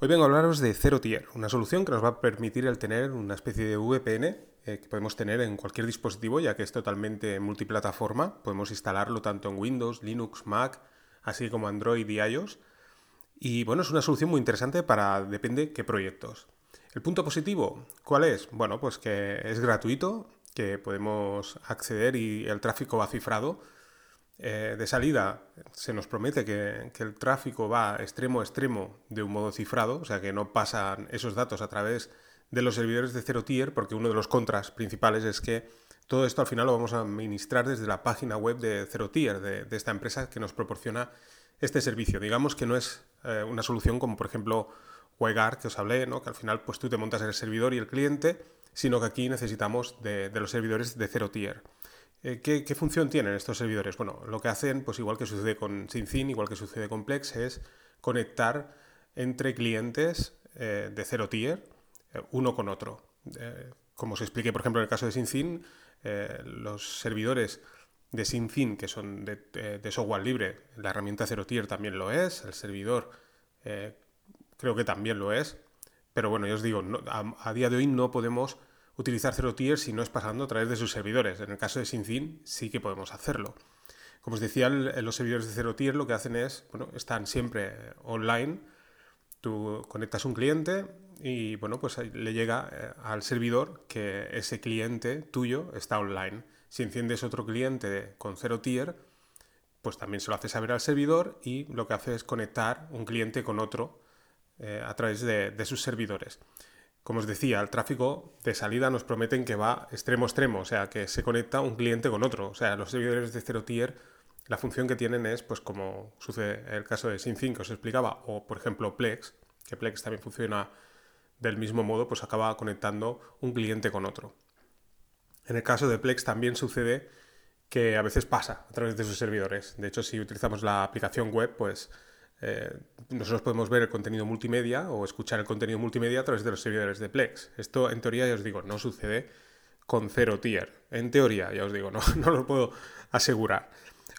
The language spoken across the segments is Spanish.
Hoy vengo a hablaros de Zero Tier, una solución que nos va a permitir tener una especie de VPN eh, que podemos tener en cualquier dispositivo, ya que es totalmente multiplataforma. Podemos instalarlo tanto en Windows, Linux, Mac, así como Android y iOS. Y bueno, es una solución muy interesante para depende qué proyectos. El punto positivo, ¿cuál es? Bueno, pues que es gratuito, que podemos acceder y el tráfico va cifrado eh, de salida se nos promete que, el tráfico va extremo a extremo de un modo cifrado, o sea que no pasan esos datos a través de los servidores de cero tier, porque uno de los contras principales es que todo esto al final lo vamos a administrar desde la página web de cero tier, de, esta empresa que nos proporciona este servicio. Digamos que no es eh, una solución como por ejemplo WebGuard que os hablé, ¿no? que al final pues tú te montas el servidor y el cliente, sino que aquí necesitamos de, de los servidores de cero tier. Eh, ¿qué, función tienen estos servidores? Bueno, lo que hacen, pues igual que sucede con SyncIn, igual que sucede con Plex, es conectar entre clientes eh, de cero tier, eh, uno con otro. como os expliqué, por ejemplo, en el caso de SyncIn, los servidores de SyncIn, que son de, software libre, la herramienta cero tier también lo es, el servidor creo que también lo es, pero bueno, yo os digo, a día de hoy no podemos utilizar Zero Tier si no es pasando a través de sus servidores. En el caso de SyncIn sí que podemos hacerlo. Como os decía, los servidores de Zero Tier lo que hacen es, bueno, están siempre online. Tú conectas un cliente y, bueno, pues le llega eh, al servidor que ese cliente tuyo está online. Si enciendes otro cliente con Zero Tier, pues también se lo hace saber al servidor y lo que hace es conectar un cliente con otro eh, a través de sus servidores. Como os decía, el tráfico de salida nos prometen que va extremo a extremo, o sea, que se conecta un cliente con otro. O sea, los servidores de cero tier, la función que tienen es, pues como sucede en el caso de SYNC que os explicaba, o por ejemplo Plex, que Plex también funciona del mismo modo, pues acaba conectando un cliente con otro. En el caso de Plex también sucede que a veces pasa a través de sus servidores. De hecho, si utilizamos la aplicación web, pues eh, nosotros podemos ver el contenido multimedia o escuchar el contenido multimedia a través de los servidores de Plex. Esto, en teoría, ya os digo, no sucede con cero tier. En teoría, ya os digo, no, no lo puedo asegurar.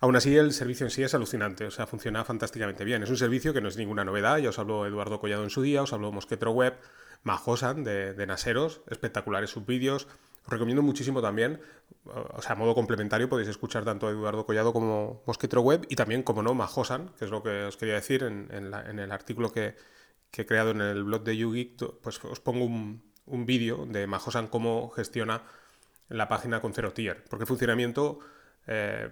Aún así, el servicio en sí es alucinante, o sea, funciona fantásticamente bien. Es un servicio que no es ninguna novedad, ya os habló Eduardo Collado en su día, os habló Mosquetro Web, Majosan de, de Naseros, espectaculares sus vídeos, recomiendo muchísimo también, o sea, a modo complementario podéis escuchar tanto a Eduardo Collado como Mosquetro Web y también, como no, Majosan, que es lo que os quería decir en, el artículo que, he creado en el blog de YouGeek, pues os pongo un, vídeo de Majosan cómo gestiona la página con Zero Tier, porque el funcionamiento... Eh,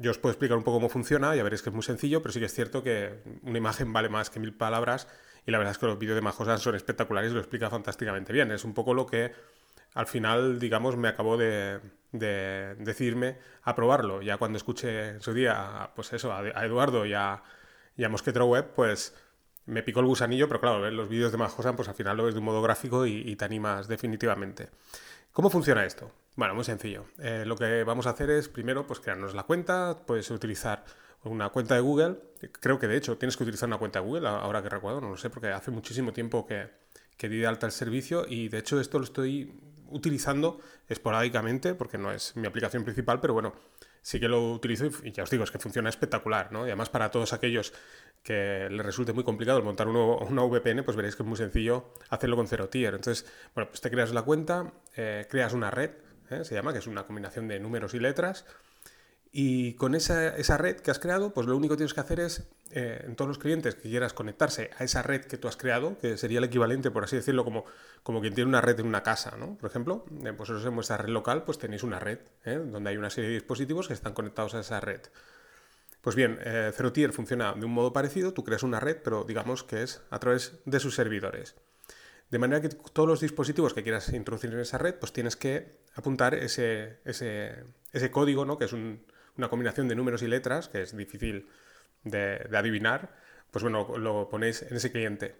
yo os puedo explicar un poco cómo funciona, ya veréis que es muy sencillo, pero sí que es cierto que una imagen vale más que mil palabras y la verdad es que los vídeos de Majosan son espectaculares y lo explica fantásticamente bien. Es un poco lo que al final, digamos, me acabó de, decirme a probarlo. Ya cuando escuché en su día, pues eso, a, Eduardo y a, y Web, pues me picó el gusanillo, pero claro, los vídeos de Majosan, pues al final lo ves de un modo gráfico y, te animas definitivamente. ¿Cómo funciona esto? Bueno, muy sencillo. Eh, lo que vamos a hacer es primero pues crearnos la cuenta, puedes utilizar una cuenta de Google. Creo que de hecho tienes que utilizar una cuenta de Google, ahora que recuerdo, no lo sé, porque hace muchísimo tiempo que, que di de alta el servicio y de hecho esto lo estoy utilizando esporádicamente, porque no es mi aplicación principal, pero bueno, sí que lo utilizo y ya os digo, es que funciona espectacular, ¿no? Y además para todos aquellos que les resulte muy complicado el montar una VPN, pues veréis que es muy sencillo hacerlo con Zero Tier. Entonces, bueno, pues te creas la cuenta, eh, creas una red, ¿eh? se llama, que es una combinación de números y letras, y con esa, esa, red que has creado, pues lo único que tienes que hacer es, eh, en todos los clientes que quieras conectarse a esa red que tú has creado, que sería el equivalente, por así decirlo, como, como quien tiene una red en una casa, ¿no? Por ejemplo, eh, pues en vuestra red local, pues tenéis una red, ¿eh? donde hay una serie de dispositivos que están conectados a esa red. Pues bien, Zero Tier funciona de un modo parecido, tú creas una red, pero digamos que es a través de sus servidores. De manera que todos los dispositivos que quieras introducir en esa red, pues tienes que apuntar ese, ese, ese código, ¿no? Que es un, una combinación de números y letras, que es difícil de, adivinar, pues bueno, lo ponéis en ese cliente.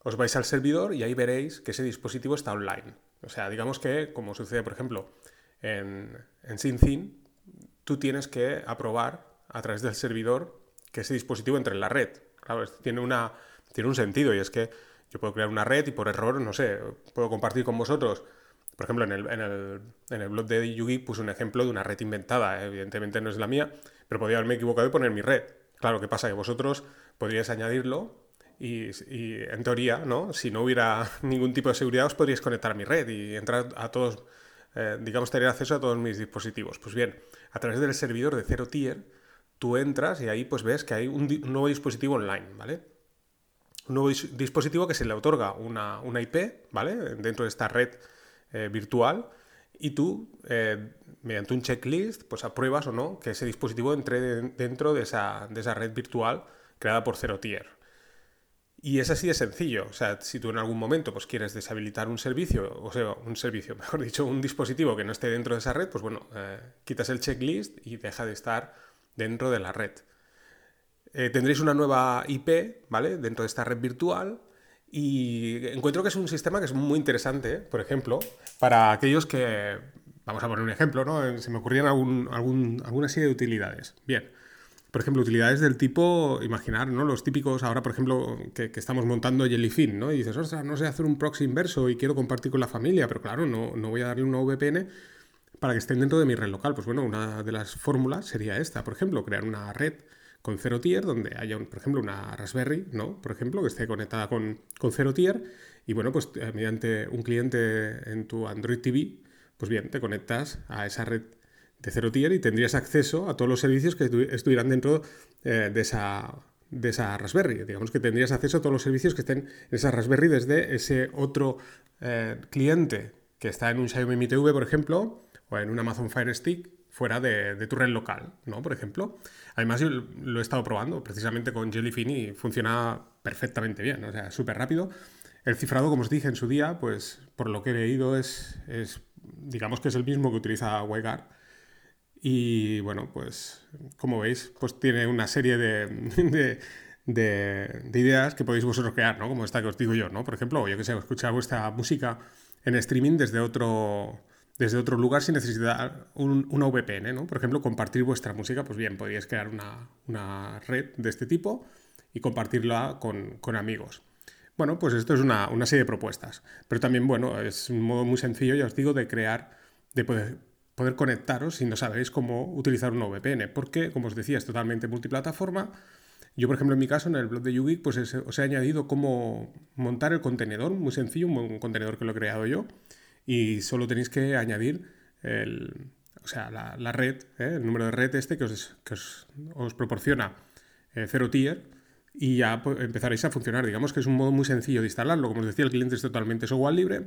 Os vais al servidor y ahí veréis que ese dispositivo está online. O sea, digamos que, como sucede, por ejemplo, en, en SyncIn, tú tienes que aprobar a través del servidor que ese dispositivo entre en la red. Claro, tiene, una, tiene un sentido y es que yo puedo crear una red y por error, no sé, puedo compartir con vosotros por ejemplo, en el, en el, en el blog de Yugi puse un ejemplo de una red inventada. Evidentemente no es la mía, pero podría haberme equivocado y poner mi red. Claro, ¿qué pasa? Que vosotros podríais añadirlo y, en teoría, ¿no? Si no hubiera ningún tipo de seguridad, os podríais conectar a mi red y entrar a todos, eh, digamos, tener acceso a todos mis dispositivos. Pues bien, a través del servidor de Zero Tier, tú entras y ahí pues ves que hay un, nuevo dispositivo online, ¿vale? Un nuevo dispositivo que se le otorga una, IP, ¿vale? Dentro de esta red eh, virtual y tú, eh, mediante un checklist, pues apruebas o no que ese dispositivo entre dentro de esa, de esa red virtual creada por Zero Tier. Y es así de sencillo. O sea, si tú en algún momento pues, quieres deshabilitar un servicio, o sea, un servicio, mejor dicho, un dispositivo que no esté dentro de esa red, pues bueno, eh, quitas el checklist y deja de estar dentro de la red. Tendréis una nueva IP, ¿vale? Dentro de esta red virtual. Y encuentro que es un sistema que es muy interesante, por ejemplo, para aquellos que, vamos a poner un ejemplo, ¿no? Se me ocurrían algún, alguna serie de utilidades. Bien, por ejemplo, utilidades del tipo, imaginar, ¿no? Los típicos, ahora, por ejemplo, que, estamos montando Jellyfin, ¿no? Y dices, ostras, no sé hacer un proxy inverso y quiero compartir con la familia, pero claro, no, no voy a darle una VPN para que estén dentro de mi red local. Pues bueno, una de las fórmulas sería esta, por ejemplo, crear una red con cero tier donde haya, por ejemplo, una Raspberry, ¿no? Por ejemplo, que esté conectada con, con cero tier y bueno, pues eh, mediante un cliente en tu Android TV, pues bien, te conectas a esa red de cero tier y tendrías acceso a todos los servicios que estuvieran dentro eh, de, esa, de esa Raspberry. Digamos que tendrías acceso a todos los servicios que estén en esa Raspberry desde ese otro eh, cliente que está en un Xiaomi Mi TV, por ejemplo, o en un Amazon Fire Stick fuera de, tu red local, ¿no? Por ejemplo. Además, yo lo he estado probando precisamente con Jellyfin y funciona perfectamente bien, o sea, súper rápido. El cifrado, como os dije en su día, pues por lo que he leído es, digamos que es el mismo que utiliza WireGuard y bueno, pues como veis, pues tiene una serie de, ideas que podéis vosotros crear, ¿no? Como esta que os digo yo, ¿no? Por ejemplo, yo que sé, escuchar vuestra música en streaming desde otro, desde otro lugar sin necesitar una VPN, ¿no? Por ejemplo, compartir vuestra música, pues bien, podríais crear una, red de este tipo y compartirla con, amigos. Bueno, pues esto es una, una, serie de propuestas. Pero también, bueno, es un modo muy sencillo, ya os digo, de crear, de poder poder conectaros si no sabéis cómo utilizar un VPN, porque, como os decía, es totalmente multiplataforma. Yo, por ejemplo, en mi caso, en el blog de YouGeek, pues os he añadido cómo montar el contenedor, muy sencillo, un contenedor que lo he creado yo, y solo tenéis que añadir el, o sea, la, red, ¿eh? el número de red este que os, os, proporciona eh, Zero Tier, y ya pues, empezaréis a funcionar. Digamos que es un modo muy sencillo de instalarlo. Como os decía, el cliente es totalmente software libre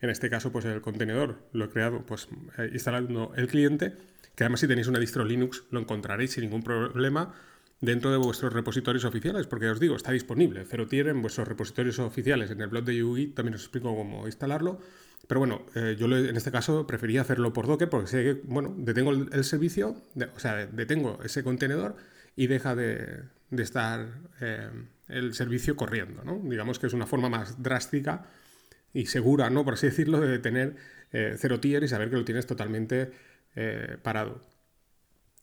en este caso, pues el contenedor lo he creado pues eh, instalando el cliente, que además si tenéis una distro Linux lo encontraréis sin ningún problema dentro de vuestros repositorios oficiales, porque os digo, está disponible. Cero tiene en vuestros repositorios oficiales. En el blog de Yugi también os explico cómo instalarlo. Pero bueno, eh, yo en este caso prefería hacerlo por Docker porque sé que, bueno, detengo el, servicio, o sea, detengo ese contenedor y deja de, estar eh, el servicio corriendo, ¿no? Digamos que es una forma más drástica y segura, ¿no? Por así decirlo, de tener eh, cero tier y saber que lo tienes totalmente eh, parado.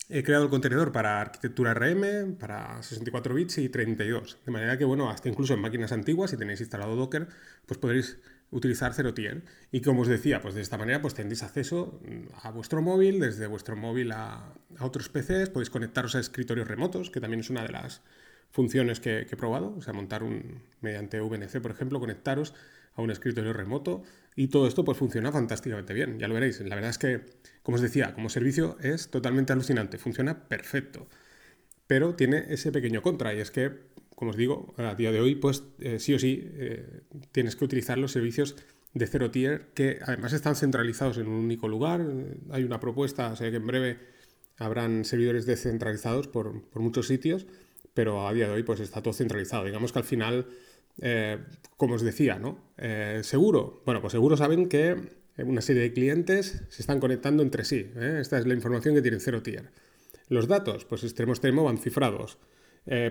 He creado el contenedor para arquitectura RM, para 64 bits y 32. De manera que, bueno, hasta incluso en máquinas antiguas, si tenéis instalado Docker, pues podréis utilizar cero tier. Y como os decía, pues de esta manera pues tendréis acceso a vuestro móvil, desde vuestro móvil a, otros PCs, podéis conectaros a escritorios remotos, que también es una de las funciones que, que he probado, o sea, montar un, mediante VNC, por ejemplo, conectaros a un escritorio remoto y todo esto pues funciona fantásticamente bien, ya lo veréis. La verdad es que, como os decía, como servicio es totalmente alucinante, funciona perfecto, pero tiene ese pequeño contra y es que, como os digo, a día de hoy pues eh, sí o sí eh, tienes que utilizar los servicios de cero tier que además están centralizados en un único lugar. Hay una propuesta, sea que en breve habrán servidores descentralizados por, por muchos sitios, pero a día de hoy pues está todo centralizado. Digamos que al final eh, como os decía, ¿no? Eh, seguro. Bueno, pues seguro saben que una serie de clientes se están conectando entre sí. ¿eh? Esta es la información que tiene Zero Tier. Los datos, pues extremo extremo van cifrados.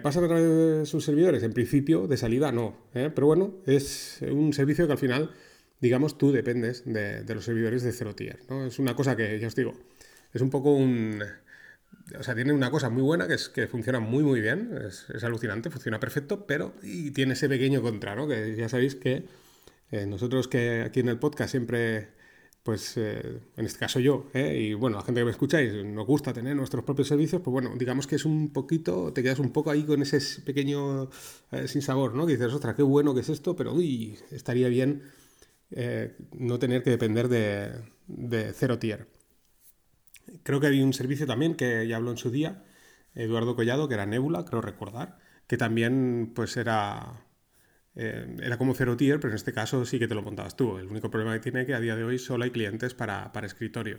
¿Pasan a través de sus servidores? En principio, de salida no. Pero bueno, es un servicio que al final, digamos, tú dependes de, de los servidores de Zero Tier. ¿no? Es una cosa que, ya os digo, es un poco un, o sea, tiene una cosa muy buena que es que funciona muy muy bien, es, alucinante, funciona perfecto, pero y tiene ese pequeño contra, ¿no? Que ya sabéis que eh, nosotros que aquí en el podcast siempre pues eh, en este caso yo, ¿eh? y bueno, la gente que me escucháis, nos gusta tener nuestros propios servicios, pues bueno, digamos que es un poquito, te quedas un poco ahí con ese pequeño eh, sin sabor, ¿no? Que dices, ostras, qué bueno que es esto, pero uy, estaría bien no tener que depender de, de cero tier. Creo que hay un servicio también que ya habló en su día, Eduardo Collado, que era Nebula, creo recordar, que también pues era eh, era como Zero Tier, pero en este caso sí que te lo montabas tú. El único problema que tiene es que a día de hoy solo hay clientes para, escritorio.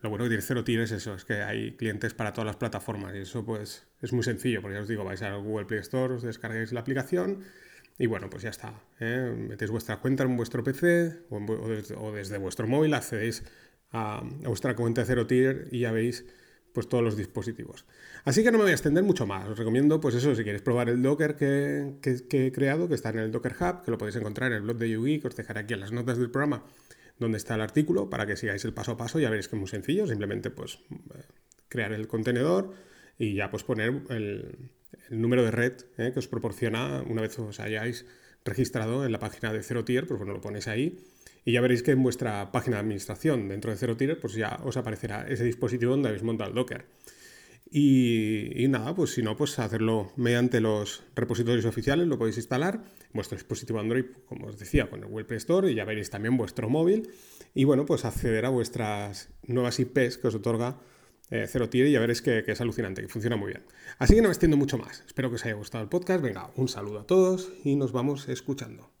Lo bueno que tiene Zero Tier es eso, es que hay clientes para todas las plataformas y eso pues es muy sencillo, porque ya os digo, vais a Google Play Store, os descargáis la aplicación y bueno, pues ya está. ¿eh? Metéis vuestra cuenta en vuestro PC o, desde, vuestro móvil, accedéis a, a vuestra cuenta de Tier y ya veis pues todos los dispositivos. Así que no me voy a extender mucho más. Os recomiendo, pues eso, si queréis probar el Docker que, he creado, que está en el Docker Hub, que lo podéis encontrar en el blog de YouGeek, que os dejaré aquí en las notas del programa donde está el artículo para que sigáis el paso a paso. Ya veréis que es muy sencillo, simplemente pues eh, crear el contenedor y ya pues poner el, número de red eh, que os proporciona una vez os hayáis registrado en la página de Zero Tier, pues bueno, lo ponéis ahí y ya veréis que en vuestra página de administración dentro de Zero Tier, pues ya os aparecerá ese dispositivo donde habéis montado el Docker. Y, nada, pues si no, pues hacerlo mediante los repositorios oficiales, lo podéis instalar vuestro dispositivo Android, como os decía, con el Play Store y ya veréis también vuestro móvil. Y bueno, pues acceder a vuestras nuevas IPs que os otorga eh, Zero Tier y ya veréis que, que, es alucinante, que funciona muy bien. Así que no me extiendo mucho más. Espero que os haya gustado el podcast. Venga, un saludo a todos y nos vamos escuchando.